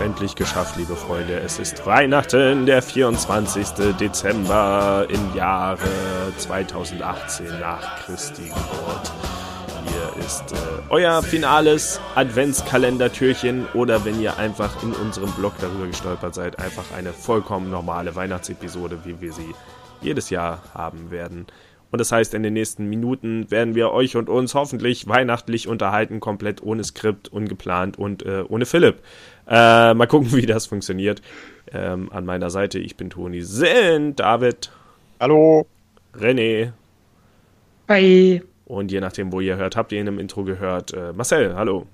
Endlich geschafft, liebe Freunde. Es ist Weihnachten, der 24. Dezember im Jahre 2018 nach Christi Geburt. Hier ist äh, euer finales Adventskalendertürchen oder wenn ihr einfach in unserem Blog darüber gestolpert seid, einfach eine vollkommen normale Weihnachtsepisode, wie wir sie jedes Jahr haben werden. Und das heißt, in den nächsten Minuten werden wir euch und uns hoffentlich weihnachtlich unterhalten, komplett ohne Skript, ungeplant und äh, ohne Philipp. Äh, mal gucken, wie das funktioniert. Ähm, an meiner Seite, ich bin Toni, sind David. Hallo. René. Hi. Und je nachdem, wo ihr hört, habt ihr in dem Intro gehört. Äh, Marcel, hallo.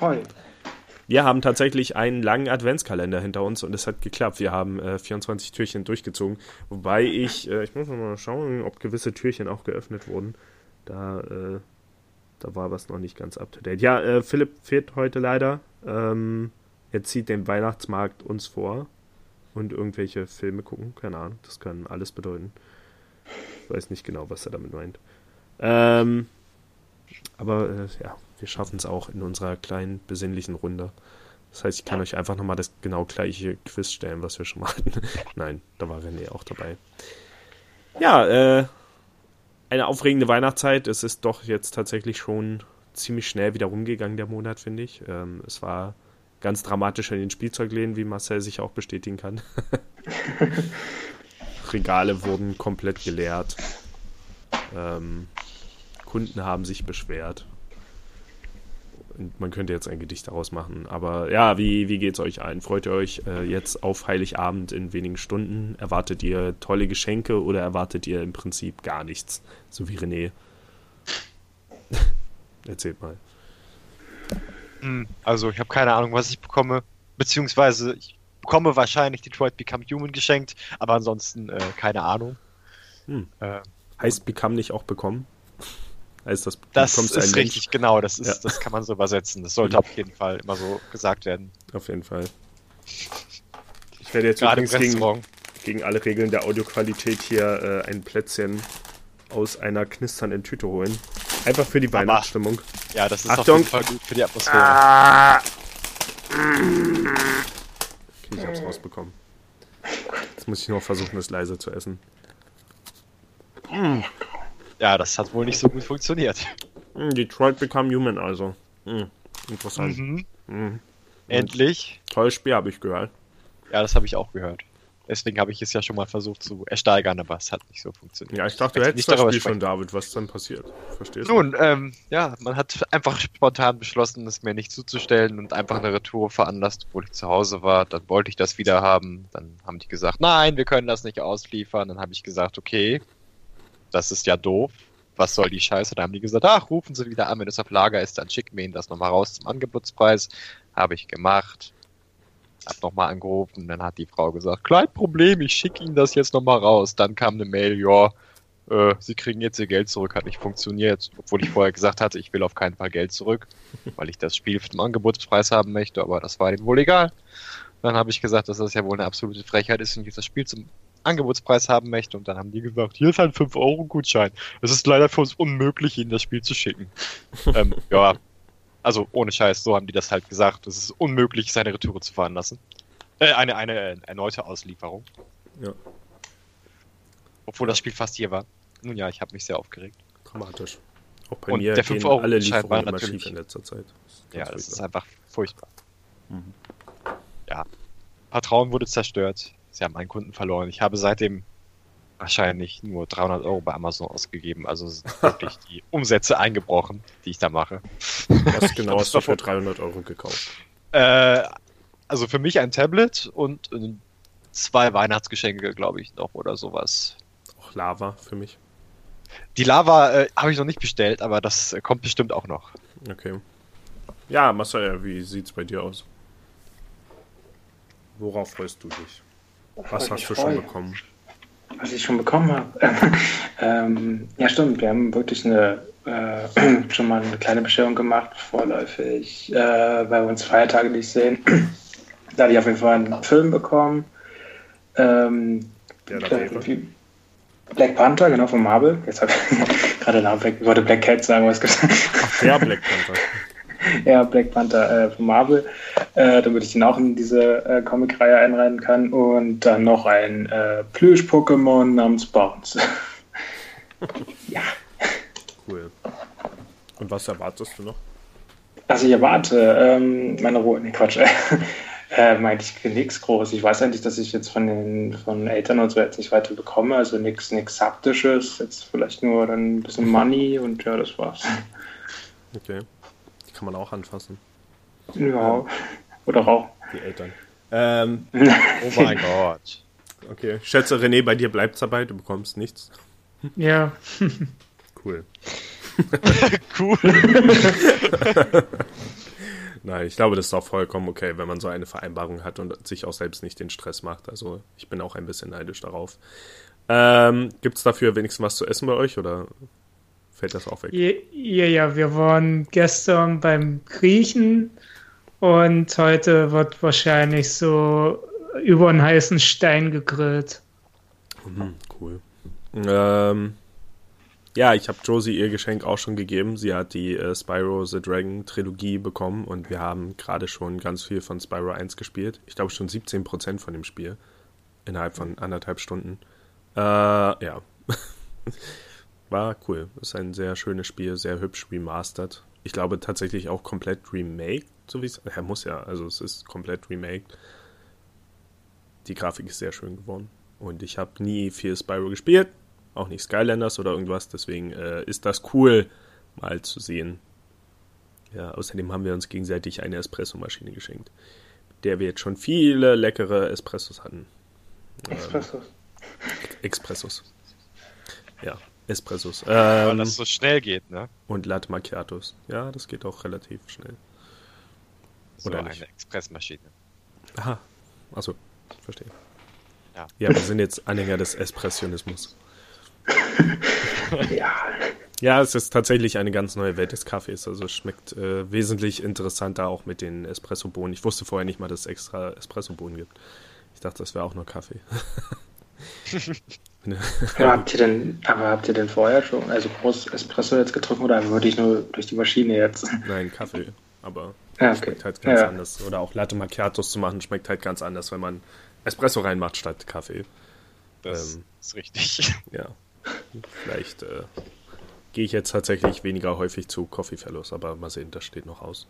Hoi. Wir haben tatsächlich einen langen Adventskalender hinter uns und es hat geklappt. Wir haben äh, 24 Türchen durchgezogen. Wobei ich, äh, ich muss mal schauen, ob gewisse Türchen auch geöffnet wurden. Da, äh, da war was noch nicht ganz up to date. Ja, äh, Philipp fehlt heute leider. Ähm, er zieht den Weihnachtsmarkt uns vor und irgendwelche Filme gucken. Keine Ahnung, das kann alles bedeuten. Ich weiß nicht genau, was er damit meint. Ähm, aber äh, ja, wir schaffen es auch in unserer kleinen besinnlichen Runde. Das heißt, ich kann euch einfach nochmal das genau gleiche Quiz stellen, was wir schon mal hatten. Nein, da war René auch dabei. Ja, äh, eine aufregende Weihnachtszeit. Es ist doch jetzt tatsächlich schon ziemlich schnell wieder rumgegangen, der Monat, finde ich. Ähm, es war ganz dramatisch in den Spielzeugläden, wie Marcel sich auch bestätigen kann. Regale wurden komplett geleert. Ähm, Kunden haben sich beschwert. Man könnte jetzt ein Gedicht daraus machen. Aber ja, wie, wie es euch ein? Freut ihr euch äh, jetzt auf Heiligabend in wenigen Stunden? Erwartet ihr tolle Geschenke oder erwartet ihr im Prinzip gar nichts? So wie René. Erzählt mal. Hm, also, ich habe keine Ahnung, was ich bekomme. Beziehungsweise, ich bekomme wahrscheinlich Detroit Become Human geschenkt, aber ansonsten äh, keine Ahnung. Hm. Äh, heißt Become nicht auch bekommen? Heißt das, das ist richtig, Mensch? genau. Das, ist, ja. das kann man so übersetzen. Das sollte mhm. auf jeden Fall immer so gesagt werden. Auf jeden Fall. Ich werde jetzt Gerade übrigens gegen, gegen alle Regeln der Audioqualität hier äh, ein Plätzchen aus einer knisternden Tüte holen. Einfach für die Weihnachtsstimmung. Ja, das ist Achtung. auf jeden Fall gut für die Atmosphäre. Ah. Okay, ich hab's rausbekommen. Jetzt muss ich nur versuchen, es leise zu essen. Ja, das hat wohl nicht so gut funktioniert. Hm, Detroit Become Human also. Hm, interessant. Mhm. Mhm. Endlich. Tolles Spiel, habe ich gehört. Ja, das habe ich auch gehört. Deswegen habe ich es ja schon mal versucht zu ersteigern, aber es hat nicht so funktioniert. Ja, ich dachte, du hättest das Spiel schon, David. Was dann passiert? Verstehst du? Nun, ähm, ja, man hat einfach spontan beschlossen, es mir nicht zuzustellen und einfach eine Retour veranlasst, obwohl ich zu Hause war. Dann wollte ich das wieder haben. Dann haben die gesagt, nein, wir können das nicht ausliefern. Dann habe ich gesagt, okay, das ist ja doof. Was soll die Scheiße? Da haben die gesagt, ach, rufen Sie wieder an, wenn es auf Lager ist, dann schicken wir Ihnen das nochmal raus zum Angebotspreis. Habe ich gemacht. Hab nochmal angerufen, dann hat die Frau gesagt, klein Problem, ich schicke Ihnen das jetzt nochmal raus. Dann kam eine Mail, ja, äh, Sie kriegen jetzt Ihr Geld zurück, hat nicht funktioniert. Obwohl ich vorher gesagt hatte, ich will auf keinen Fall Geld zurück, weil ich das Spiel den Angebotspreis haben möchte, aber das war ihm wohl egal. Dann habe ich gesagt, dass das ja wohl eine absolute Frechheit ist, ich das Spiel zum Angebotspreis haben möchte. Und dann haben die gesagt, hier ist ein 5-Euro-Gutschein. Es ist leider für uns unmöglich, ihnen das Spiel zu schicken. ähm, ja, also ohne Scheiß, so haben die das halt gesagt. Es ist unmöglich, seine Retour zu veranlassen. Äh, eine, eine äh, erneute Auslieferung. Ja. Obwohl das Spiel fast hier war. Nun ja, ich habe mich sehr aufgeregt. Dramatisch. Auch bei Und mir der 5 Euro alle Lieferungen immer schief in letzter Zeit. Das ja, das furchtbar. ist einfach furchtbar. Mhm. Ja. Vertrauen wurde zerstört. Sie haben einen Kunden verloren. Ich habe seitdem wahrscheinlich nur 300 Euro bei Amazon ausgegeben. Also wirklich die Umsätze eingebrochen, die ich da mache. Was genau hast du für 300 Euro gekauft? Äh, also für mich ein Tablet und zwei Weihnachtsgeschenke, glaube ich, noch oder sowas. Auch Lava für mich. Die Lava äh, habe ich noch nicht bestellt, aber das äh, kommt bestimmt auch noch. Okay. Ja, Marcel, wie sieht's bei dir aus? Worauf freust du dich? Was hast du schon bekommen? Was ich schon bekommen habe? ähm, ja, stimmt. Wir haben wirklich eine, äh, schon mal eine kleine Bestellung gemacht, vorläufig, äh, weil wir uns Feiertage nicht sehen. da habe ich auf jeden Fall einen Film bekommen. Ähm, ja, Black Panther, genau, von Marvel. Jetzt habe ich gerade Namen weg. Ich wollte Black Cat sagen, was gesagt. Ach, der Black Panther. ja, Black Panther äh, von Marvel, äh, damit ich den auch in diese äh, Comic-Reihe einreihen kann. Und dann noch ein äh, Plüsch-Pokémon namens Bounce. ja. Cool. Und was erwartest du noch? Also ich erwarte ähm, meine Ruhe. Nee, Quatsch. äh, meinte ich nichts groß. Ich weiß eigentlich, dass ich jetzt von den von Eltern und so jetzt nicht weiter bekomme. Also nichts nichts Haptisches. Jetzt vielleicht nur dann ein bisschen Money und ja, das war's. Okay. Die kann man auch anfassen. Ja. Oder auch. Die Eltern. Ähm, Oh mein Gott. okay. Schätze, René, bei dir bleibt's dabei, du bekommst nichts. Ja, Cool. Cool. Nein, ich glaube, das ist auch vollkommen okay, wenn man so eine Vereinbarung hat und sich auch selbst nicht den Stress macht. Also ich bin auch ein bisschen neidisch darauf. Ähm, Gibt es dafür wenigstens was zu essen bei euch oder fällt das auch weg? ja, ja, ja, wir waren gestern beim Griechen und heute wird wahrscheinlich so über einen heißen Stein gegrillt. Mhm, cool. Ähm, ja, ich habe Josie ihr Geschenk auch schon gegeben. Sie hat die äh, Spyro the Dragon Trilogie bekommen und wir haben gerade schon ganz viel von Spyro 1 gespielt. Ich glaube schon 17% von dem Spiel. Innerhalb von anderthalb Stunden. Äh, ja. War cool. Ist ein sehr schönes Spiel, sehr hübsch remastered. Ich glaube tatsächlich auch komplett remake, so wie es. Er muss ja, also es ist komplett remake. Die Grafik ist sehr schön geworden. Und ich habe nie viel Spyro gespielt, auch nicht Skylanders oder irgendwas, deswegen äh, ist das cool, mal zu sehen. Ja, außerdem haben wir uns gegenseitig eine Espressomaschine geschenkt, mit der wir jetzt schon viele leckere Espressos hatten. Espressos. Espressos. Ja, Espressos. Weil Ähm, das so schnell geht, ne? und Latte Macchiatos. Ja, das geht auch relativ schnell. So Oder eine nicht? Expressmaschine. Aha, achso, verstehe. Ja. ja, wir sind jetzt Anhänger des Espressionismus. Ja. Ja, es ist tatsächlich eine ganz neue Welt des Kaffees. Also es schmeckt äh, wesentlich interessanter auch mit den Espressobohnen. Ich wusste vorher nicht mal, dass es extra Espressobohnen gibt. Ich dachte, das wäre auch nur Kaffee. Aber habt ihr denn, aber habt ihr denn vorher schon, also groß Espresso jetzt getrunken oder wirklich nur durch die Maschine jetzt? Nein, Kaffee. Aber Ja, okay. schmeckt halt ganz Ja. anders. Oder auch Latte Macchiatos zu machen, schmeckt halt ganz anders, wenn man Espresso reinmacht statt Kaffee. Das Ähm. ist richtig. Ja. Vielleicht äh, gehe ich jetzt tatsächlich weniger häufig zu Coffee Fellows, aber mal sehen, das steht noch aus.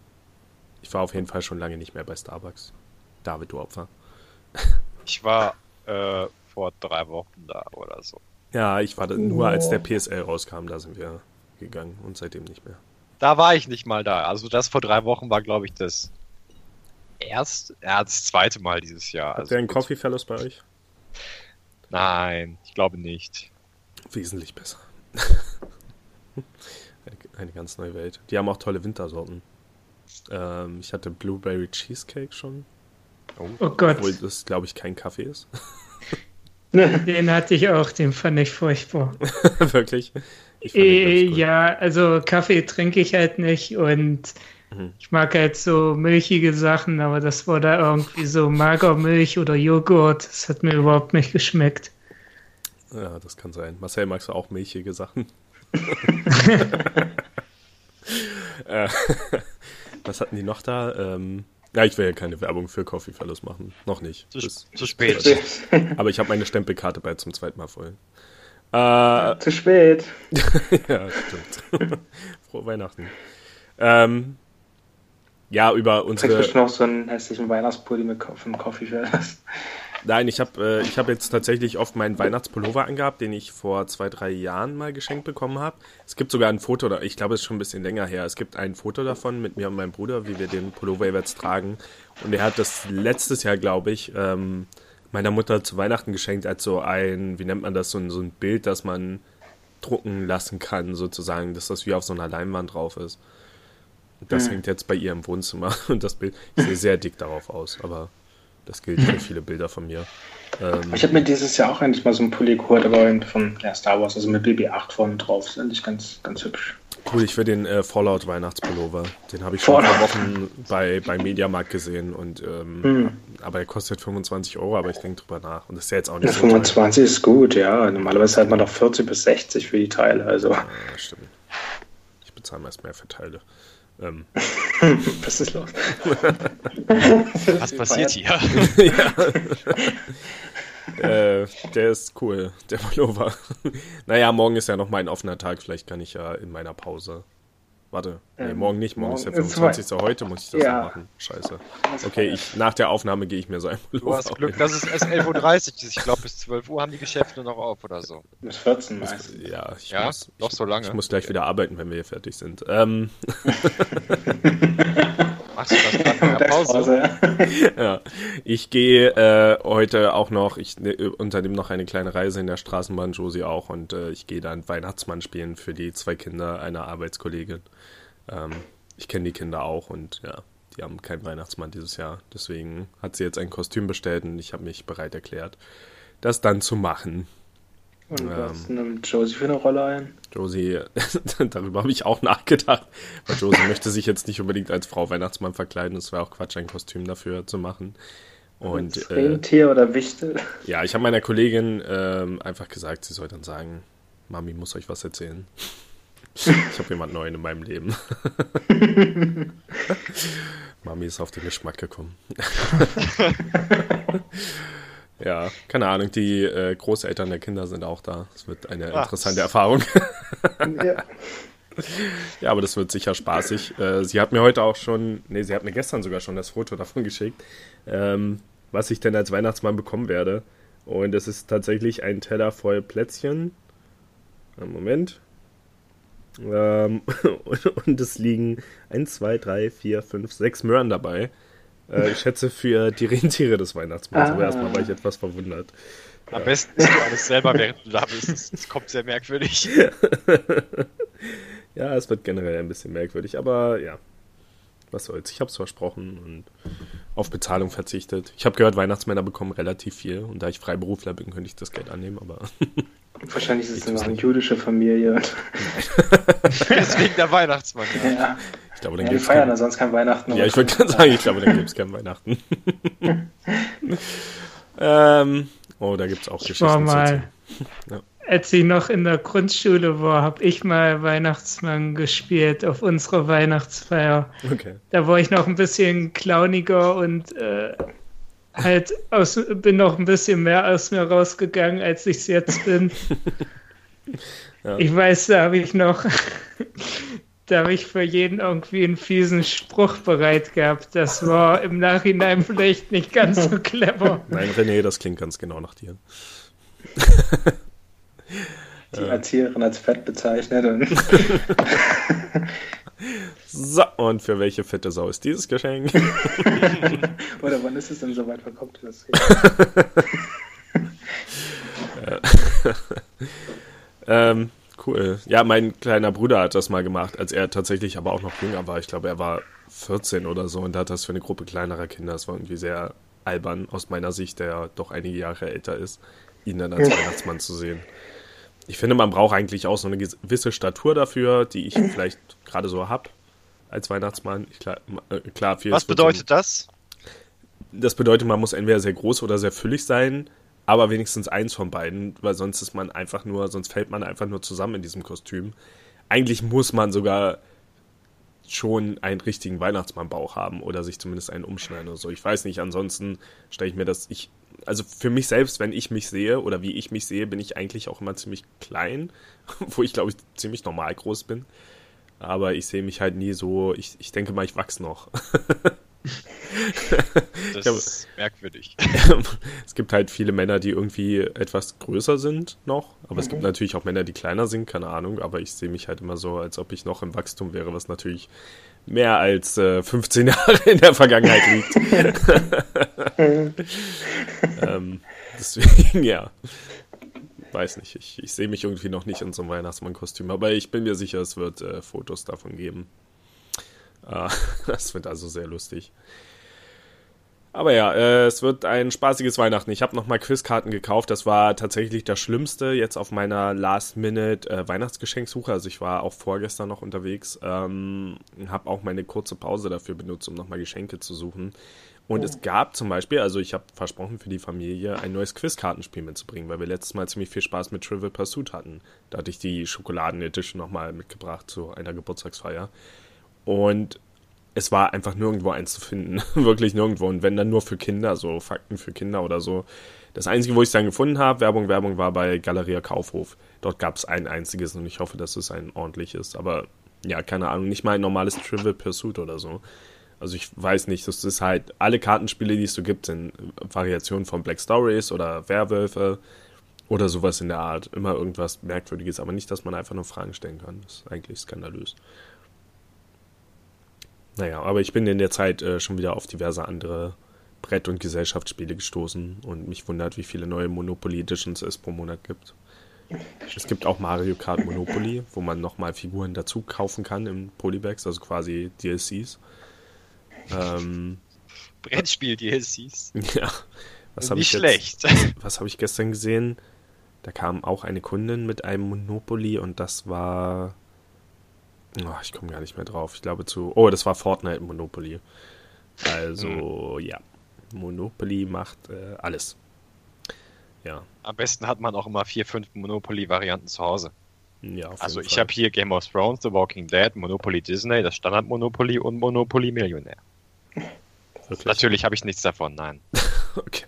Ich war auf jeden Fall schon lange nicht mehr bei Starbucks. David, du Opfer. Ich war äh, vor drei Wochen da oder so. Ja, ich war da nur als der PSL rauskam, da sind wir gegangen und seitdem nicht mehr. Da war ich nicht mal da. Also das vor drei Wochen war, glaube ich, das erste, ja, das zweite Mal dieses Jahr. Habt Also, ihr einen Coffee Fellows bei euch? Nein, ich glaube nicht. Wesentlich besser. eine, ganz neue Welt. Die haben auch tolle Wintersorten. Ähm, ich hatte Blueberry Cheesecake schon, Oh Gott, obwohl das, glaube ich, kein Kaffee ist. den hatte ich auch, den fand ich furchtbar. Wirklich. Äh, ja, also Kaffee trinke ich halt nicht und Mhm. ich mag halt so milchige Sachen, aber das war da irgendwie so Magermilch oder Joghurt. Das hat mir überhaupt nicht geschmeckt. Ja, das kann sein. Marcel, magst du auch milchige Sachen? äh, was hatten die noch da? Ähm, ja, ich will ja keine Werbung für Coffee Fellows machen. Noch nicht. Zu, Bis- zu spät. aber ich habe meine Stempelkarte bald zum zweiten Mal voll. Äh, Zu spät. ja, stimmt. Frohe Weihnachten. Ähm, ja, über Kriegst unsere. bestimmt noch so einen hässlichen Weihnachtspulli mit vom Coffee. Nein, ich habe äh, ich hab jetzt tatsächlich oft meinen Weihnachtspullover angehabt, den ich vor zwei, drei Jahren mal geschenkt bekommen habe. Es gibt sogar ein Foto, ich glaube, es ist schon ein bisschen länger her. Es gibt ein Foto davon mit mir und meinem Bruder, wie wir den Pullover jetzt tragen. Und er hat das letztes Jahr, glaube ich, ähm, meiner Mutter zu Weihnachten geschenkt als so ein, wie nennt man das, so ein, so ein Bild, das man drucken lassen kann, sozusagen, dass das wie auf so einer Leinwand drauf ist. Das Hm. hängt jetzt bei ihr im Wohnzimmer. Und das Bild, ich sehe sehr dick darauf aus, aber das gilt für viele Bilder von mir. Ähm, Ich habe mir dieses Jahr auch endlich mal so einen Pulli geholt, aber von ja, Star Wars, also mit BB-8 vorne drauf. Ist eigentlich ganz, ganz hübsch. cool, ich will den äh, Fallout Weihnachtspullover. Den habe ich schon vor Wochen bei, bei Mediamarkt gesehen. Und, ähm, Hm. Aber er kostet 25 Euro, aber ich denke drüber nach. Und das ist ja jetzt auch nicht Ja, so teuer. 25 ist gut, ja. Normalerweise hat man doch 40 bis 60 für die Teile. Also Ja, stimmt. Ich bezahle meist mehr für Teile. Ähm, Was ist los? Was passiert hier? äh, der ist cool, der Pullover. naja, morgen ist ja noch mein offener Tag. Vielleicht kann ich ja in meiner Pause. Warte, nee, Ähm, morgen nicht. Morgen, ist der morgen ist 25. Heute muss ich das Ja. noch machen. Scheiße. Okay, ich, nach der Aufnahme gehe ich mir so ein Du Pullover hast Glück, dass es erst 11.30 Uhr ist. Ich glaube, bis 12 Uhr haben die Geschäfte noch auf oder so. Bis 14 meistens. Ja, ich Ja, muss, doch so lange. Ich muss gleich wieder arbeiten, wenn wir hier fertig sind. Ähm, Machst du das Pause? Mittagspause. ja, ich gehe äh, heute auch noch, ich ne, unternehme noch eine kleine Reise in der Straßenbahn, Josie auch, und äh, ich gehe dann Weihnachtsmann spielen für die zwei Kinder einer Arbeitskollegin. Ähm, ich kenne die Kinder auch und ja, die haben keinen Weihnachtsmann dieses Jahr. Deswegen hat sie jetzt ein Kostüm bestellt und ich habe mich bereit erklärt, das dann zu machen. Und Ähm. was nimmt Josie für eine Rolle ein? Josie, darüber habe ich auch nachgedacht, weil Josie möchte sich jetzt nicht unbedingt als Frau Weihnachtsmann verkleiden. Es wäre auch Quatsch, ein Kostüm dafür zu machen. Und äh, Rentier oder Wichtel? ja, ich habe meiner Kollegin ähm, einfach gesagt, sie soll dann sagen, Mami muss euch was erzählen. Ich habe jemand Neuen in meinem Leben. Mami ist auf den Geschmack gekommen. ja, keine Ahnung, die äh, Großeltern der Kinder sind auch da. Es wird eine Ach. interessante Erfahrung. ja. Ja, aber das wird sicher spaßig. Äh, sie hat mir heute auch schon, nee, sie hat mir gestern sogar schon das Foto davon geschickt, ähm, was ich denn als Weihnachtsmann bekommen werde. Und es ist tatsächlich ein Teller voll Plätzchen. Einen Moment. Ähm, und, und es liegen 1, 2, 3, 4, 5, 6 Möhren dabei. Äh, ich schätze für die Rentiere des Weihnachtsmanns. Aber Ah. erstmal war ich etwas verwundert. Am besten isst du alles selber, während du da bist. Das kommt sehr merkwürdig. Ja, es wird generell ein bisschen merkwürdig, aber ja, was soll's. Ich habe es versprochen und auf Bezahlung verzichtet. Ich habe gehört, Weihnachtsmänner bekommen relativ viel und da ich Freiberufler bin, könnte ich das Geld annehmen, aber Wahrscheinlich ist es tu's eine jüdische Familie. Deswegen der Weihnachtsmann. Ja. Ja, ich glaube, dann ja die gibt's feiern kein, da sonst kein Weihnachten. Ja, ich wollte gerade sagen, ich glaube, dann gibt es kein Weihnachten. ähm, oh, da gibt es auch Ich war Geschichten. zu mal, erzählen. Ja. Als ich noch in der Grundschule war, habe ich mal Weihnachtsmann gespielt auf unserer Weihnachtsfeier. Okay. Da war ich noch ein bisschen clowniger und äh, halt aus, bin noch ein bisschen mehr aus mir rausgegangen, als ich es jetzt bin. Ja. Ich weiß, da habe ich noch, da habe ich für jeden irgendwie einen fiesen Spruch bereit gehabt. Das war im Nachhinein vielleicht nicht ganz so clever. Nein, René, das klingt ganz genau nach dir. Die Erzieherin als fett bezeichnet. Und So, und für welche fette Sau ist dieses Geschenk? Oder wann ist es denn soweit? Wann kommt das? Ähm, cool. Ja, mein kleiner Bruder hat das mal gemacht, als er tatsächlich aber auch noch jünger war. Ich glaube, er war 14 oder so und hat das für eine Gruppe kleinerer Kinder. Das war irgendwie sehr albern aus meiner Sicht, der doch einige Jahre älter ist, ihn dann als Weihnachtsmann zu sehen. Ich finde, man braucht eigentlich auch so eine gewisse Statur dafür, die ich vielleicht gerade so habe als Weihnachtsmann. Ich, klar, äh, klar, Was bedeutet das? das bedeutet, man muss entweder sehr groß oder sehr füllig sein, aber wenigstens eins von beiden, weil sonst ist man einfach nur, sonst fällt man einfach nur zusammen in diesem Kostüm. Eigentlich muss man sogar schon einen richtigen Weihnachtsmannbauch haben oder sich zumindest einen umschneiden oder so. Ich weiß nicht, ansonsten stelle ich mir das, ich, also für mich selbst, wenn ich mich sehe oder wie ich mich sehe, bin ich eigentlich auch immer ziemlich klein, wo ich glaube ich ziemlich normal groß bin. Aber ich sehe mich halt nie so, ich, ich denke mal, ich wachse noch. Das glaube- ist merkwürdig. es gibt halt viele Männer, die irgendwie etwas größer sind noch, aber es gibt natürlich auch Männer, die kleiner sind, keine Ahnung, aber ich sehe mich halt immer so, als ob ich noch im Wachstum wäre, was natürlich mehr als äh, 15 Jahre in der Vergangenheit liegt. ähm, deswegen, ja. Weiß nicht, ich, ich sehe mich irgendwie noch nicht in so einem Weihnachtsmann-Kostüm, aber ich bin mir sicher, es wird äh, Fotos davon geben. Äh, das wird also sehr lustig. Aber ja, äh, es wird ein spaßiges Weihnachten. Ich habe nochmal Quizkarten gekauft. Das war tatsächlich das Schlimmste jetzt auf meiner Last-Minute-Weihnachtsgeschenksuche. Also ich war auch vorgestern noch unterwegs. Ähm, habe auch meine kurze Pause dafür benutzt, um nochmal Geschenke zu suchen. Und es gab zum Beispiel, also ich habe versprochen für die Familie, ein neues Quizkartenspiel mitzubringen, weil wir letztes Mal ziemlich viel Spaß mit Trivial Pursuit hatten. Da hatte ich die Schokoladen-Edition nochmal mitgebracht zu einer Geburtstagsfeier. Und es war einfach nirgendwo eins zu finden. Wirklich nirgendwo. Und wenn dann nur für Kinder, so Fakten für Kinder oder so. Das Einzige, wo ich es dann gefunden habe, Werbung, Werbung, war bei Galeria Kaufhof. Dort gab es ein einziges und ich hoffe, dass es ein ordentliches. Aber ja, keine Ahnung, nicht mal ein normales Trivial Pursuit oder so. Also ich weiß nicht, das ist halt, alle Kartenspiele, die es so gibt, sind Variationen von Black Stories oder Werwölfe oder sowas in der Art. Immer irgendwas Merkwürdiges, aber nicht, dass man einfach nur Fragen stellen kann. Das ist eigentlich skandalös. Naja, aber ich bin in der Zeit äh, schon wieder auf diverse andere Brett- und Gesellschaftsspiele gestoßen und mich wundert, wie viele neue Monopoly Editions es pro Monat gibt. Es gibt auch Mario Kart Monopoly, wo man nochmal Figuren dazu kaufen kann in Polybags, also quasi DLCs. Ähm, Brettspiel-DLCs. Ja. Was Nicht ich schlecht. was habe ich gestern gesehen? Da kam auch eine Kundin mit einem Monopoly und das war. Oh, ich komme gar nicht mehr drauf. Ich glaube zu. Oh, das war Fortnite Monopoly. Also, Hm. ja. Monopoly macht äh, alles. Ja. Am besten hat man auch immer vier, fünf Monopoly-Varianten zu Hause. Ja, auf Also ich habe hier Game of Thrones, The Walking Dead, Monopoly Disney, das Standard Monopoly und Monopoly Millionär. Natürlich habe ich nichts davon, nein. Okay.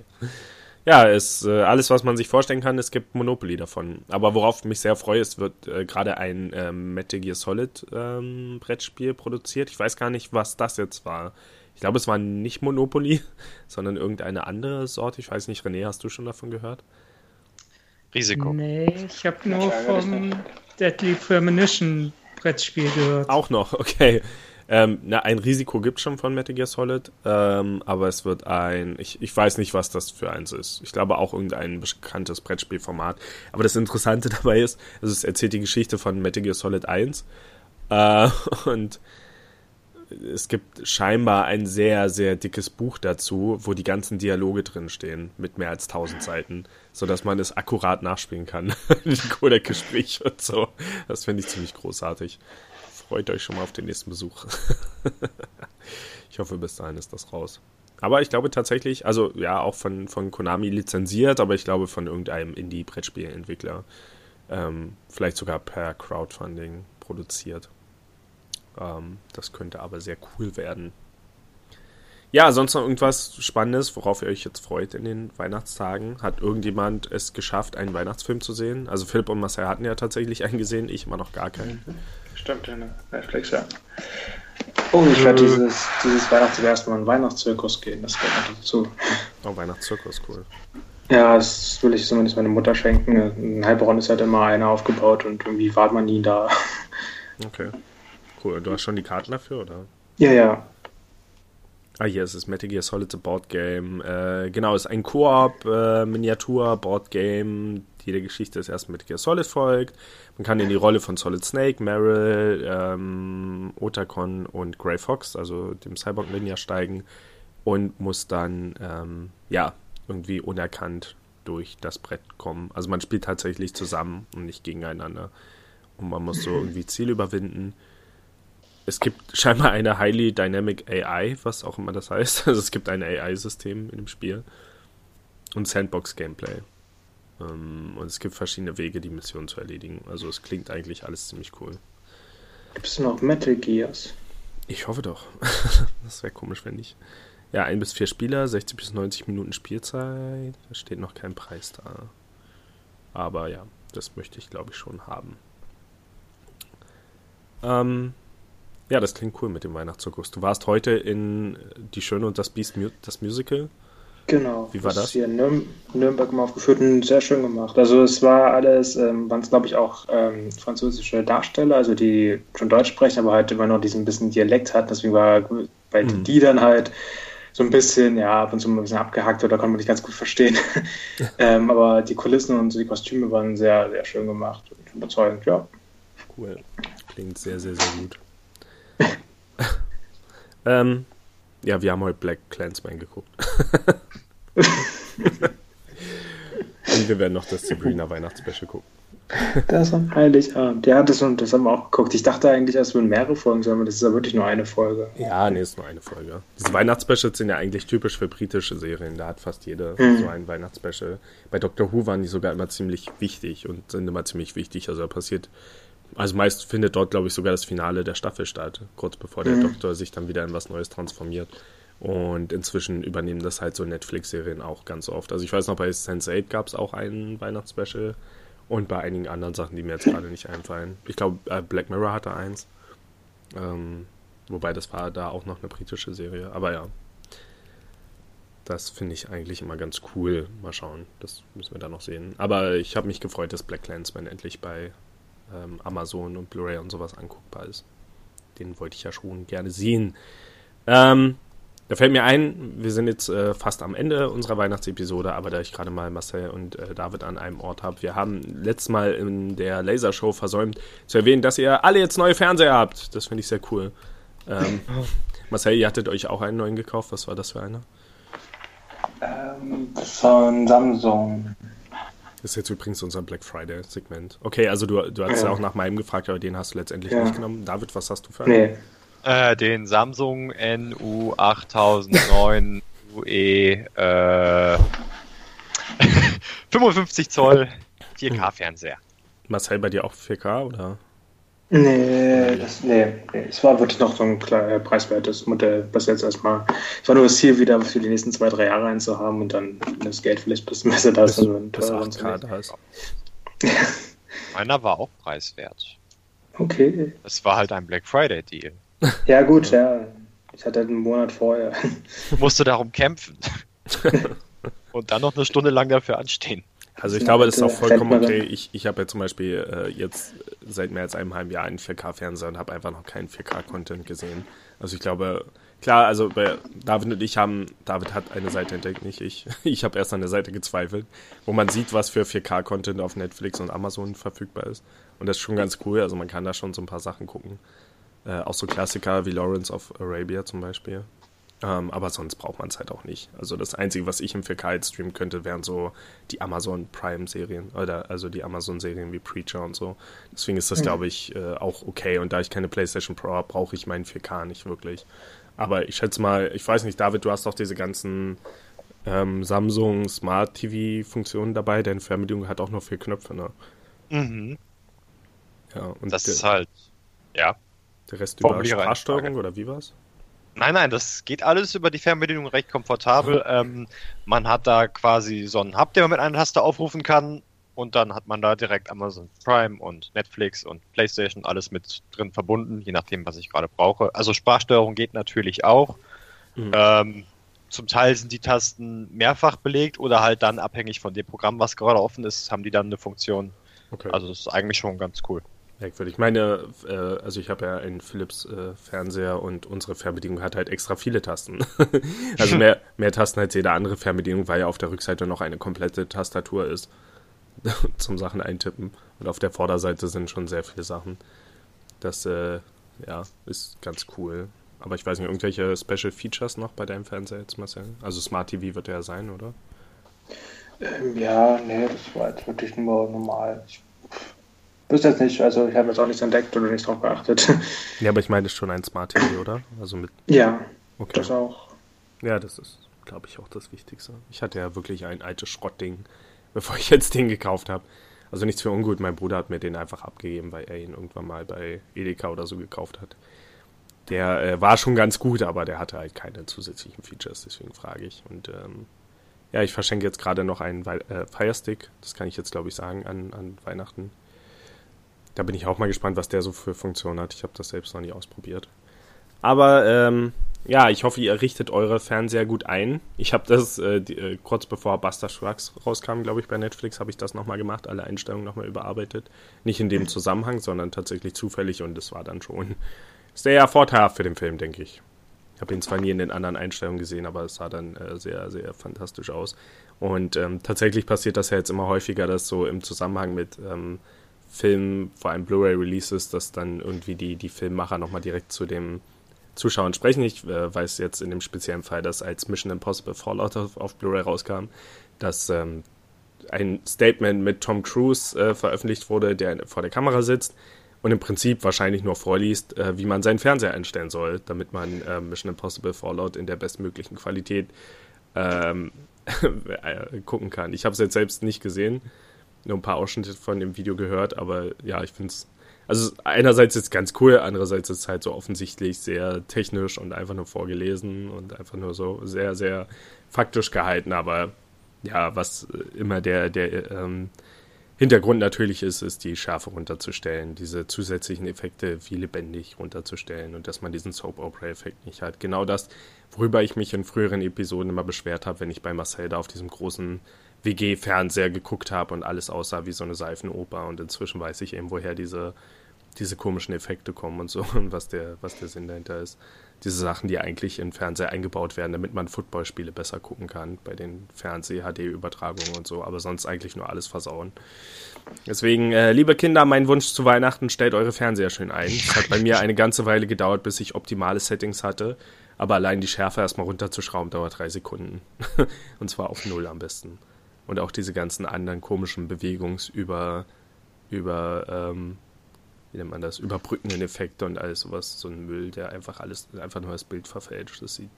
Ja, ist äh, alles, was man sich vorstellen kann. Es gibt Monopoly davon. Aber worauf ich mich sehr freue, es wird äh, gerade ein ähm, Metal Gear Solid ähm, Brettspiel produziert. Ich weiß gar nicht, was das jetzt war. Ich glaube, es war nicht Monopoly, sondern irgendeine andere Sorte. Ich weiß nicht, René, hast du schon davon gehört? Risiko. Nee, ich habe nur vom Deadly Premonition Brettspiel gehört. Auch noch, okay. Ähm, na, ein Risiko gibt schon von Metal Gear Solid, ähm, aber es wird ein, ich, ich weiß nicht, was das für eins ist. Ich glaube auch irgendein bekanntes Brettspielformat. Aber das Interessante dabei ist, also es erzählt die Geschichte von Metal Gear Solid 1 äh, und es gibt scheinbar ein sehr, sehr dickes Buch dazu, wo die ganzen Dialoge drin stehen, mit mehr als 1000 Seiten, sodass man es akkurat nachspielen kann. die Codec-Gespräche und so. Das finde ich ziemlich großartig. Freut euch schon mal auf den nächsten Besuch. ich hoffe, bis dahin ist das raus. Aber ich glaube tatsächlich, also ja, auch von, von Konami lizenziert, aber ich glaube von irgendeinem Indie-Brettspielentwickler. Ähm, vielleicht sogar per Crowdfunding produziert. Ähm, das könnte aber sehr cool werden. Ja, sonst noch irgendwas Spannendes, worauf ihr euch jetzt freut in den Weihnachtstagen? Hat irgendjemand es geschafft, einen Weihnachtsfilm zu sehen? Also Philipp und Marcel hatten ja tatsächlich einen gesehen, ich immer noch gar keinen. Stimmt, ja, ne? Netflix, ja. Oh, ich werde dieses, dieses Weihnachten erstmal in den Weihnachtszirkus gehen. Das gehört noch dazu. Oh, Weihnachtszirkus, cool. Ja, das will ich zumindest meiner Mutter schenken. In Heilbronn ist halt immer einer aufgebaut und irgendwie war man nie da. Okay. Cool. Du hast schon die Karten dafür, oder? Ja, ja. Ah, hier ist es Metal Gear Solid The Board Game. Äh, genau, es ist ein Koop, äh, Game. Jede Geschichte ist erst Metal Gear Solid folgt. Man kann in die Rolle von Solid Snake, Meryl, ähm, Otacon und Grey Fox, also dem Cyborg Ninja, steigen und muss dann, ähm, ja, irgendwie unerkannt durch das Brett kommen. Also man spielt tatsächlich zusammen und nicht gegeneinander. Und man muss so irgendwie Ziele überwinden es gibt scheinbar eine Highly Dynamic AI, was auch immer das heißt. Also es gibt ein AI-System in dem Spiel und Sandbox-Gameplay. Ähm, und es gibt verschiedene Wege, die Mission zu erledigen. Also es klingt eigentlich alles ziemlich cool. Gibt es noch Metal Gears? Ich hoffe doch. das wäre komisch, wenn nicht. Ja, ein bis vier Spieler, 60 bis 90 Minuten Spielzeit. Da steht noch kein Preis da. Aber ja, das möchte ich glaube ich schon haben. Ähm, ja, das klingt cool mit dem Weihnachtszirkus. Du warst heute in Die Schöne und das Biest, das Musical. Genau. Wie war das? ist Hier in Nürn Nürnberg mal aufgeführt und sehr schön gemacht. Also es war alles, ähm, waren es glaube ich auch ähm, französische Darsteller, also die schon Deutsch sprechen, aber halt immer noch diesen bisschen Dialekt hatten. Deswegen war bei Mhm. die dann halt so ein bisschen, ja, ab und zu mal ein bisschen abgehackt oder konnte man nicht ganz gut verstehen. ähm, aber die Kulissen und so die Kostüme waren sehr, sehr schön gemacht und überzeugend, ja. Cool. Klingt sehr, sehr, sehr gut. Ähm, ja, wir haben heute Black Clansman geguckt. Und wir werden noch das Sabrina Weihnachtsspecial gucken. Das am Heiligabend. Ja, das, das haben wir auch geguckt. Ich dachte eigentlich, es würden mehrere Folgen sein, aber das ist ja wirklich nur eine Folge. Ja, nee, ist nur eine Folge. Diese Weihnachtsspecials sind ja eigentlich typisch für britische Serien. Da hat fast jede Mhm. so ein Weihnachtsspecial. Bei Doctor Who waren die sogar immer ziemlich wichtig und sind immer ziemlich wichtig. Also da passiert Also meist findet dort, glaube ich, sogar das Finale der Staffel statt, kurz bevor der Mhm. Doktor sich dann wieder in was Neues transformiert. Und inzwischen übernehmen das halt so Netflix-Serien auch ganz oft. Also ich weiß noch, bei Sense8 gab es auch ein Weihnachtsspecial und bei einigen anderen Sachen, die mir jetzt gerade nicht einfallen. Ich glaube, äh, Black Mirror hatte eins. Ähm, wobei das war da auch noch eine britische Serie. Aber ja, das finde ich eigentlich immer ganz cool. Mal schauen, das müssen wir da noch sehen. Aber ich habe mich gefreut, dass Black Clansman endlich bei ähm, Amazon und Blu-ray und sowas anguckbar ist. Den wollte ich ja schon gerne sehen. Ähm, da fällt mir ein, wir sind jetzt äh, fast am Ende unserer Weihnachtsepisode, aber da ich gerade mal Marcel und äh, David an einem Ort habe, wir haben letztes Mal in der Lasershow versäumt zu erwähnen, dass ihr alle jetzt neue Fernseher habt. Das finde ich sehr cool. Ähm, Marcel, ihr hattet euch auch einen neuen gekauft. Was war das für einer? Ähm, von Samsung. Das ist jetzt übrigens unser Black Friday-Segment. Okay, also du, du hast ja. Ja. auch nach meinem gefragt, aber den hast du letztendlich Ja. nicht genommen. David, was hast du für einen? Nee. Äh, den Samsung NU 8009 UE äh, 55 Zoll 4K-Fernseher. Marcel, bei dir auch 4K oder? Nee, das, nee, nee, es war wirklich noch so ein klar, äh, preiswertes Modell, was jetzt erstmal, es war nur das Ziel, wieder für die nächsten zwei, drei Jahre einzuhaben und dann, das Geld vielleicht bisschen besser da ist, Bis, einen bis teureren 8K zu da ist. Meiner war auch preiswert. Okay. Es war halt ein Black Friday-Deal. Ja, gut, ja. Ich hatte einen Monat vorher. Musste darum kämpfen. Und dann noch eine Stunde lang dafür anstehen. Also ich glaube, das ist auch vollkommen okay. Ich, ich habe ja zum Beispiel äh, jetzt seit mehr als einem halben Jahr einen 4K-Fernseher und habe einfach noch keinen 4K-Content gesehen. Also ich glaube, klar, also bei David und ich haben, David hat eine Seite entdeckt, nicht ich. Ich habe erst an der Seite gezweifelt, wo man sieht, was für 4K-Content auf Netflix und Amazon verfügbar ist. Und das ist schon ganz cool. Also man kann da schon so ein paar Sachen gucken. Äh, auch so Klassiker wie Lawrence of Arabia zum Beispiel. Ähm, aber sonst braucht man es halt auch nicht. Also das Einzige, was ich im 4K jetzt streamen könnte, wären so die Amazon Prime-Serien oder also die Amazon-Serien wie Preacher und so. Deswegen ist das, glaube ich, äh, auch okay. Und da ich keine PlayStation Pro habe, brauche ich meinen 4K nicht wirklich. Aber ich schätze mal, ich weiß nicht, David, du hast doch diese ganzen ähm, Samsung Smart TV-Funktionen dabei. Deine Fernbedienung hat auch nur vier Knöpfe, ne? Mhm. Ja, und Das der, ist halt. Ja. der Rest über Sprachsteuerung oder wie war's? Nein, nein, das geht alles über die Fernbedienung recht komfortabel. Ähm, man hat da quasi so einen Hub, den man mit einer Taste aufrufen kann. Und dann hat man da direkt Amazon Prime und Netflix und PlayStation alles mit drin verbunden, je nachdem, was ich gerade brauche. Also Sprachsteuerung geht natürlich auch. Mhm. Ähm, zum Teil sind die Tasten mehrfach belegt oder halt dann abhängig von dem Programm, was gerade offen ist, haben die dann eine Funktion. Okay. Also das ist eigentlich schon ganz cool. Merkwürdig. Meine, äh, also ich habe ja einen Philips äh, Fernseher und unsere Fernbedienung hat halt extra viele Tasten. also mehr, mehr Tasten als jede andere Fernbedienung, weil ja auf der Rückseite noch eine komplette Tastatur ist zum Sachen eintippen. Und auf der Vorderseite sind schon sehr viele Sachen. Das äh, ja, ist ganz cool. Aber ich weiß nicht, irgendwelche Special Features noch bei deinem Fernseher jetzt, Marcel? Also Smart TV wird der ja sein, oder? Ähm, ja, nee, das war jetzt wirklich nur normal. Ich wüsste jetzt nicht, also ich habe jetzt auch nichts entdeckt oder nicht drauf geachtet. Ja, aber ich meine, das ist schon ein Smart TV, oder? Also mit. ja, Okay. das auch. Ja, das ist, glaube ich, auch das Wichtigste. Ich hatte ja wirklich ein altes Schrottding, bevor ich jetzt den gekauft habe. Also nichts für ungut. Mein Bruder hat mir den einfach abgegeben, weil er ihn irgendwann mal bei Edeka oder so gekauft hat. Der äh, war schon ganz gut, aber der hatte halt keine zusätzlichen Features, deswegen frage ich. Und ähm, ja, ich verschenke jetzt gerade noch einen Wei- äh, Firestick, das kann ich jetzt, glaube ich, sagen, an, an Weihnachten. Da bin ich auch mal gespannt, was der so für Funktionen hat. Ich habe das selbst noch nie ausprobiert. Aber ähm, ja, ich hoffe, ihr richtet eure Fernseher gut ein. Ich habe das äh, die, äh, kurz bevor Buster Shrugs rauskam, glaube ich, bei Netflix, habe ich das nochmal gemacht, alle Einstellungen nochmal überarbeitet. Nicht in dem Zusammenhang, sondern tatsächlich zufällig und es war dann schon sehr vorteilhaft für den Film, denke ich. Ich habe ihn zwar nie in den anderen Einstellungen gesehen, aber es sah dann äh, sehr, sehr fantastisch aus. Und ähm, tatsächlich passiert das ja jetzt immer häufiger, dass so im Zusammenhang mit ähm, Filmen, vor allem Blu-ray-Releases, dass dann irgendwie die, die Filmmacher nochmal direkt zu dem Zuschauern sprechen. Ich äh, weiß jetzt in dem speziellen Fall, dass als Mission Impossible Fallout auf, auf Blu-ray rauskam, dass ähm, ein Statement mit Tom Cruise äh, veröffentlicht wurde, der vor der Kamera sitzt und im Prinzip wahrscheinlich nur vorliest, äh, wie man seinen Fernseher einstellen soll, damit man äh, Mission Impossible Fallout in der bestmöglichen Qualität ähm, äh, gucken kann. Ich habe es jetzt selbst nicht gesehen, nur ein paar Ausschnitte von dem Video gehört, aber ja, ich finde es. Also einerseits ist es ganz cool, andererseits ist es halt so offensichtlich sehr technisch und einfach nur vorgelesen und einfach nur so sehr, sehr faktisch gehalten. Aber ja, was immer der, der ähm, Hintergrund natürlich ist, ist die Schärfe runterzustellen, diese zusätzlichen Effekte wie lebendig runterzustellen und dass man diesen Soap-Opera-Effekt nicht hat. Genau das, worüber ich mich in früheren Episoden immer beschwert habe, wenn ich bei Marcel da auf diesem großen WG-Fernseher geguckt habe und alles aussah wie so eine Seifenoper und inzwischen weiß ich eben, woher diese, diese komischen Effekte kommen und so und was der, was der Sinn dahinter ist. Diese Sachen, die eigentlich in Fernseher eingebaut werden, damit man Footballspiele besser gucken kann, bei den Fernseh-HD-Übertragungen und so, aber sonst eigentlich nur alles versauen. Deswegen, äh, liebe Kinder, mein Wunsch zu Weihnachten, stellt eure Fernseher schön ein. Es hat bei mir eine ganze Weile gedauert, bis ich optimale Settings hatte, aber allein die Schärfe erstmal runterzuschrauben dauert drei Sekunden. und zwar auf Null am besten und auch diese ganzen anderen komischen Bewegungsüber, über, ähm, wie nennt man das, überbrückenden Effekte und alles sowas, so ein Müll, der einfach alles, einfach nur das Bild verfälscht. Das sieht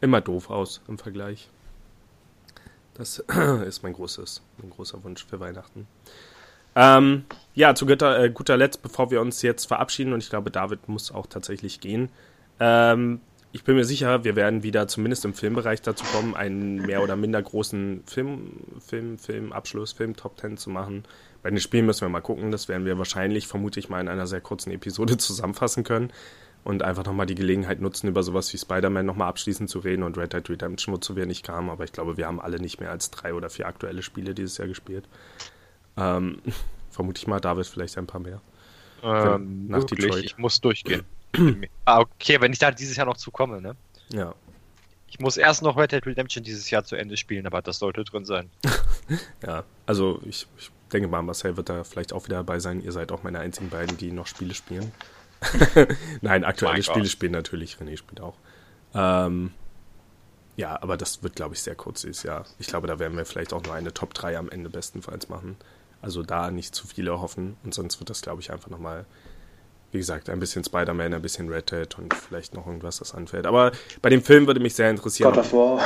immer doof aus im Vergleich. Das ist mein großes, mein großer Wunsch für Weihnachten. Ähm, ja, zu guter, äh, guter Letzt, bevor wir uns jetzt verabschieden, und ich glaube, David muss auch tatsächlich gehen, ähm, ich bin mir sicher, wir werden wieder zumindest im Filmbereich dazu kommen, einen mehr oder minder großen Film, Film, Film, Abschluss, Film Top Ten zu machen. Bei den Spielen müssen wir mal gucken. Das werden wir wahrscheinlich, vermute ich mal, in einer sehr kurzen Episode zusammenfassen können und einfach nochmal die Gelegenheit nutzen, über sowas wie Spider-Man nochmal abschließend zu reden und Red Dead Redemption, wozu wir nicht kamen. Aber ich glaube, wir haben alle nicht mehr als drei oder vier aktuelle Spiele dieses Jahr gespielt. Ähm, vermute ich mal, David vielleicht ein paar mehr. Ähm, nach wirklich, Detroit. Ich muss durchgehen. ah, okay, wenn ich da dieses Jahr noch zukomme, ne? Ja. Ich muss erst noch Red Dead Redemption dieses Jahr zu Ende spielen, aber das sollte drin sein. ja, also ich, ich denke mal, Marcel wird da vielleicht auch wieder dabei sein. Ihr seid auch meine einzigen beiden, die noch Spiele spielen. Nein, aktuelle Spiele spielen natürlich. René spielt auch. Ähm, ja, aber das wird, glaube ich, sehr kurz dieses Jahr. Ich glaube, da werden wir vielleicht auch nur eine Top 3 am Ende bestenfalls machen. Also da nicht zu viele hoffen. Und sonst wird das, glaube ich, einfach nochmal wie gesagt, ein bisschen Spider-Man, ein bisschen Red Dead und vielleicht noch irgendwas, das anfällt. Aber bei dem Film würde mich sehr interessieren. God of War.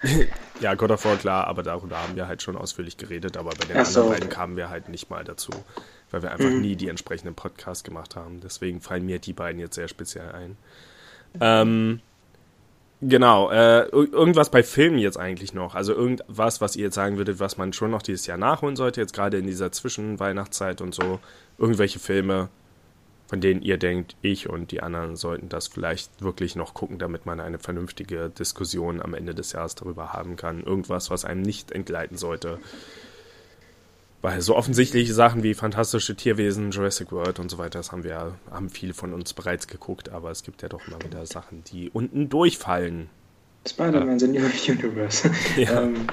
ja, God of War, klar, aber darüber haben wir halt schon ausführlich geredet, aber bei den Ach anderen beiden kamen wir halt nicht mal dazu, weil wir einfach mhm. nie die entsprechenden Podcasts gemacht haben. Deswegen fallen mir die beiden jetzt sehr speziell ein. Ähm, genau, äh, irgendwas bei Filmen jetzt eigentlich noch. Also irgendwas, was ihr jetzt sagen würdet, was man schon noch dieses Jahr nachholen sollte, jetzt gerade in dieser Zwischenweihnachtszeit und so. Irgendwelche Filme, von denen ihr denkt, ich und die anderen sollten das vielleicht wirklich noch gucken, damit man eine vernünftige Diskussion am Ende des Jahres darüber haben kann. Irgendwas, was einem nicht entgleiten sollte. Weil so offensichtliche Sachen wie fantastische Tierwesen, Jurassic World und so weiter, das haben wir, haben viele von uns bereits geguckt, aber es gibt ja doch immer wieder Sachen, die unten durchfallen. Spider-Man sind ja Universe. Ja. Ähm.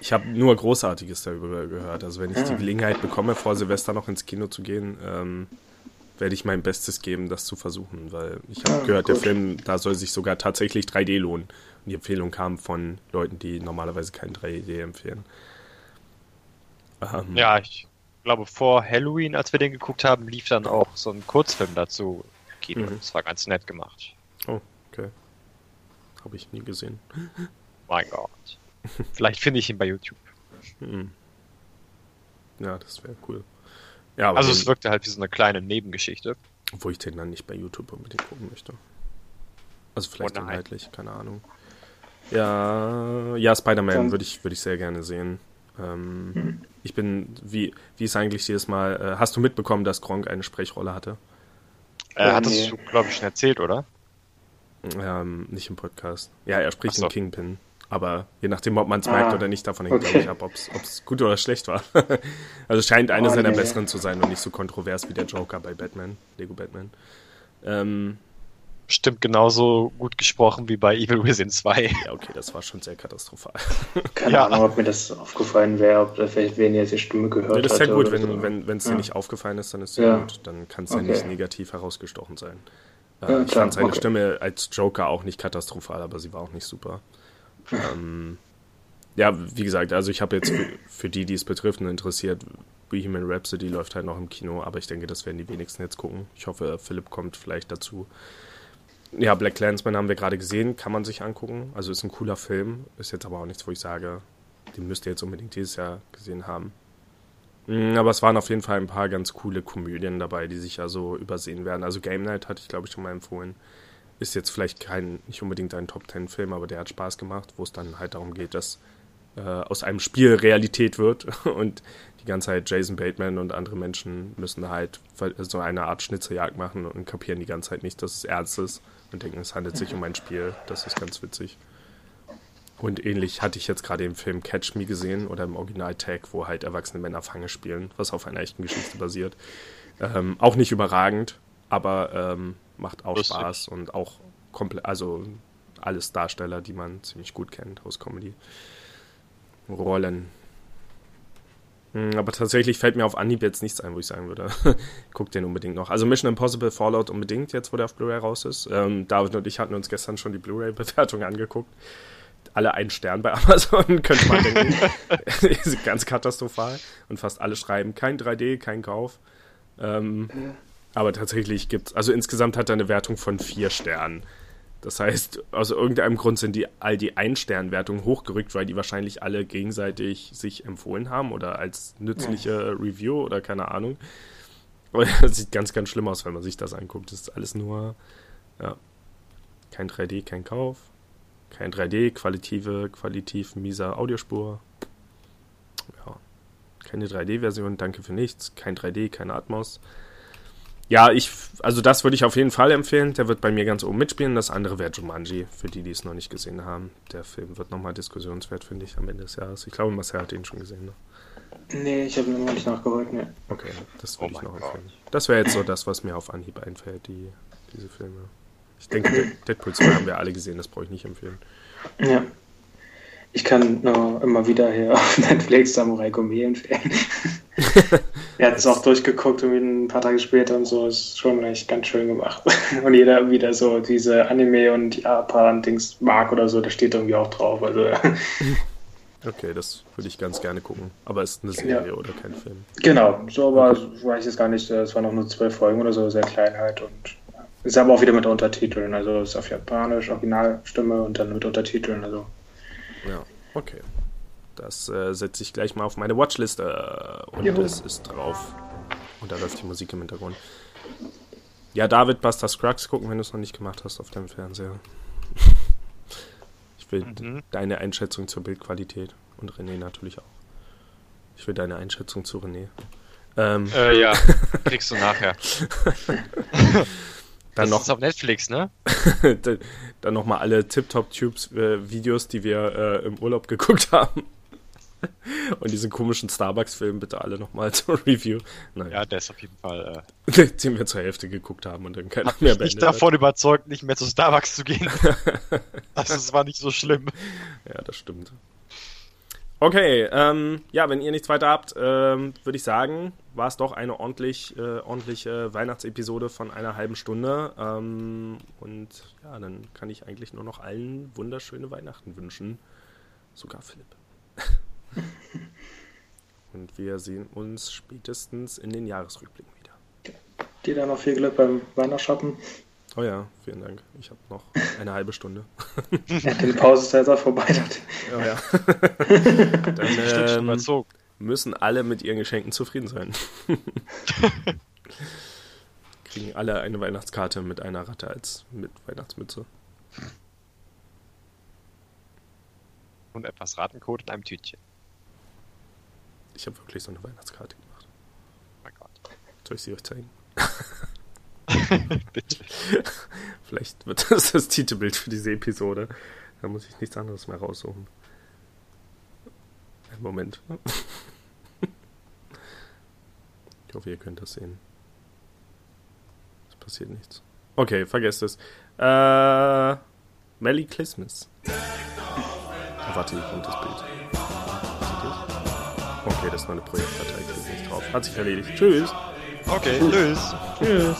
Ich habe nur Großartiges darüber gehört. Also wenn ich ja. die Gelegenheit bekomme, vor Silvester noch ins Kino zu gehen, ähm, werde ich mein Bestes geben, das zu versuchen, weil ich habe ah, gehört, gut. der Film, da soll sich sogar tatsächlich 3D lohnen. Und die Empfehlung kam von Leuten, die normalerweise kein 3D empfehlen. Ähm, ja, ich glaube, vor Halloween, als wir den geguckt haben, lief dann auch so ein Kurzfilm dazu. Kino. Mhm. Das war ganz nett gemacht. Oh, okay. Habe ich nie gesehen. Mein Gott. Vielleicht finde ich ihn bei YouTube. Mhm. Ja, das wäre cool. Ja, also es wirkte halt wie so eine kleine Nebengeschichte. Obwohl ich den dann nicht bei YouTube unbedingt gucken möchte. Also vielleicht oh inhaltlich, keine Ahnung. Ja, ja, Spider-Man würde ich, würd ich sehr gerne sehen. Ähm, hm. Ich bin, wie, wie ist eigentlich jedes Mal, äh, hast du mitbekommen, dass Gronk eine Sprechrolle hatte? Äh, hattest nee. du, glaube ich, schon erzählt, oder? Ähm, nicht im Podcast. Ja, er spricht so. den Kingpin. Aber je nachdem, ob man es ah, merkt oder nicht, davon hängt, okay. glaube ich, ab, ob es gut oder schlecht war. also es scheint eine oh, seiner nee. besseren zu sein und nicht so kontrovers wie der Joker bei Batman, Lego Batman. Ähm, Stimmt genauso gut gesprochen wie bei Evil Within 2. Ja, okay, das war schon sehr katastrophal. Keine ja. Ahnung, ob mir das aufgefallen wäre, ob da vielleicht wen jetzt die Stimme gehört hat. Das ist ja gut, wenn es wenn, ja. dir nicht aufgefallen ist, dann ist es ja. gut. Dann kann es okay. ja nicht negativ herausgestochen sein. Äh, ja, ich fand seine okay. Stimme als Joker auch nicht katastrophal, aber sie war auch nicht super ähm, ja, wie gesagt, also ich habe jetzt für, für, die, die es betrifft und interessiert, Bohemian Rhapsody läuft halt noch im Kino, aber ich denke, das werden die wenigsten jetzt gucken. Ich hoffe, Philipp kommt vielleicht dazu. Ja, Black Clansman haben wir gerade gesehen, kann man sich angucken. Also ist ein cooler Film, ist jetzt aber auch nichts, wo ich sage, den müsst ihr jetzt unbedingt dieses Jahr gesehen haben. Mm, aber es waren auf jeden Fall ein paar ganz coole Komödien dabei, die sich ja so übersehen werden. Also Game Night hatte ich, glaube ich, schon mal empfohlen. Ist jetzt vielleicht kein, nicht unbedingt ein Top-Ten-Film, aber der hat Spaß gemacht, wo es dann halt darum geht, dass äh, aus einem Spiel Realität wird und die ganze Zeit Jason Bateman und andere Menschen müssen halt so eine Art Schnitzeljagd machen und kapieren die ganze Zeit nicht, dass es ernst ist und denken, es handelt sich um ein Spiel. Das ist ganz witzig. Und ähnlich hatte ich jetzt gerade im Film Catch Me gesehen oder im Original Tag, wo halt erwachsene Männer Fange spielen, was auf einer echten Geschichte basiert. Ähm, auch nicht überragend, aber ähm, macht auch Lustig. Spaß und auch komplett, also alles Darsteller, die man ziemlich gut kennt aus Comedy. Rollen. Hm, aber tatsächlich fällt mir auf Anhieb jetzt nichts ein, wo ich sagen würde. Guck den unbedingt noch. Also Mission Impossible Fallout unbedingt, jetzt wo der auf Blu-ray raus ist. Ähm, David und ich hatten uns gestern schon die Blu-ray-Bewertung angeguckt alle einen Stern bei Amazon, könnte man denken. ganz katastrophal. Und fast alle schreiben kein 3D, kein Kauf. Ähm, ja. Aber tatsächlich gibt es, also insgesamt hat er eine Wertung von vier Sternen. Das heißt, aus irgendeinem Grund sind die all die Ein-Stern-Wertungen hochgerückt, weil die wahrscheinlich alle gegenseitig sich empfohlen haben oder als nützliche ja. Review oder keine Ahnung. Aber das sieht ganz, ganz schlimm aus, wenn man sich das anguckt. Das ist alles nur, ja, kein 3D, kein Kauf. Kein 3D, qualitative, qualitativ mieser Audiospur. Ja. Keine 3D-Version, danke für nichts. Kein 3D, keine Atmos. Ja, ich, also das würde ich auf jeden Fall empfehlen. Der wird bei mir ganz oben mitspielen. Das andere wäre Jumanji, für die, die es noch nicht gesehen haben. Der Film wird nochmal diskussionswert, finde ich, am Ende des Jahres. Ich glaube, Marcel hat ihn schon gesehen, ne? Nee, ich habe ihn noch nicht nachgeholt, ne. Okay, das würde oh ich noch empfehlen. Das wäre jetzt so das, was mir auf Anhieb einfällt, die, diese Filme. Ich denke, Deadpool 2 haben wir alle gesehen, das brauche ich nicht empfehlen. Ja. Ich kann nur immer wieder hier auf Netflix Samurai Gourmet empfehlen. er hat es auch durchgeguckt und ein paar Tage später und so ist schon echt ganz schön gemacht. Und jeder wieder so diese Anime und Japan-Dings mag oder so, da steht irgendwie auch drauf. Also. Okay, das würde ich ganz gerne gucken. Aber ist eine Serie ja. oder kein Film? Genau, so aber okay. weiß ich jetzt gar nicht. Es waren noch nur zwölf Folgen oder so, sehr klein halt und ist aber auch wieder mit Untertiteln, also ist auf Japanisch, Originalstimme und dann mit Untertiteln, also. Ja, okay. Das äh, setze ich gleich mal auf meine Watchliste und Juhu. es ist drauf. Und da läuft die Musik im Hintergrund. Ja, David, Buster Scruggs gucken, wenn du es noch nicht gemacht hast auf deinem Fernseher. Ich will mhm. deine Einschätzung zur Bildqualität und René natürlich auch. Ich will deine Einschätzung zu René. Ähm. Äh, ja, kriegst du nachher. Dann das noch, ist auf Netflix, ne? dann nochmal alle Tip-Top-Tubes-Videos, äh, die wir äh, im Urlaub geguckt haben. Und diesen komischen Starbucks-Film bitte alle nochmal zur Review. Naja. Ja, der ist auf jeden Fall. Äh, den wir zur Hälfte geguckt haben und dann keiner mehr beendet. Ich davon hat. überzeugt, nicht mehr zu Starbucks zu gehen. also, es war nicht so schlimm. Ja, das stimmt. Okay, ähm, ja, wenn ihr nichts weiter habt, ähm, würde ich sagen, war es doch eine ordentlich, äh, ordentliche Weihnachtsepisode von einer halben Stunde. Ähm, und ja, dann kann ich eigentlich nur noch allen wunderschöne Weihnachten wünschen. Sogar Philipp. und wir sehen uns spätestens in den Jahresrückblicken wieder. Dir dann noch viel Glück beim Weihnachtsshoppen. Oh ja, vielen Dank. Ich habe noch eine halbe Stunde. ja, die Pause ist ja jetzt vorbei. Oh ja. Dann ähm, müssen alle mit ihren Geschenken zufrieden sein. Kriegen alle eine Weihnachtskarte mit einer Ratte als mit Weihnachtsmütze. Und etwas Ratencode in einem Tütchen. Ich habe wirklich so eine Weihnachtskarte gemacht. Oh mein Gott. Soll ich sie euch zeigen? Bitte. Vielleicht wird das das Titelbild für diese Episode. Da muss ich nichts anderes mehr raussuchen. Einen Moment. Ich hoffe, ihr könnt das sehen. Es passiert nichts. Okay, vergesst es. Äh, Melly Christmas. Warte, hier kommt das Bild. Okay, das ist nur eine Projektdatei, ich bin nicht drauf. Hat sich erledigt. Tschüss. Okay, tschüss. Tschüss.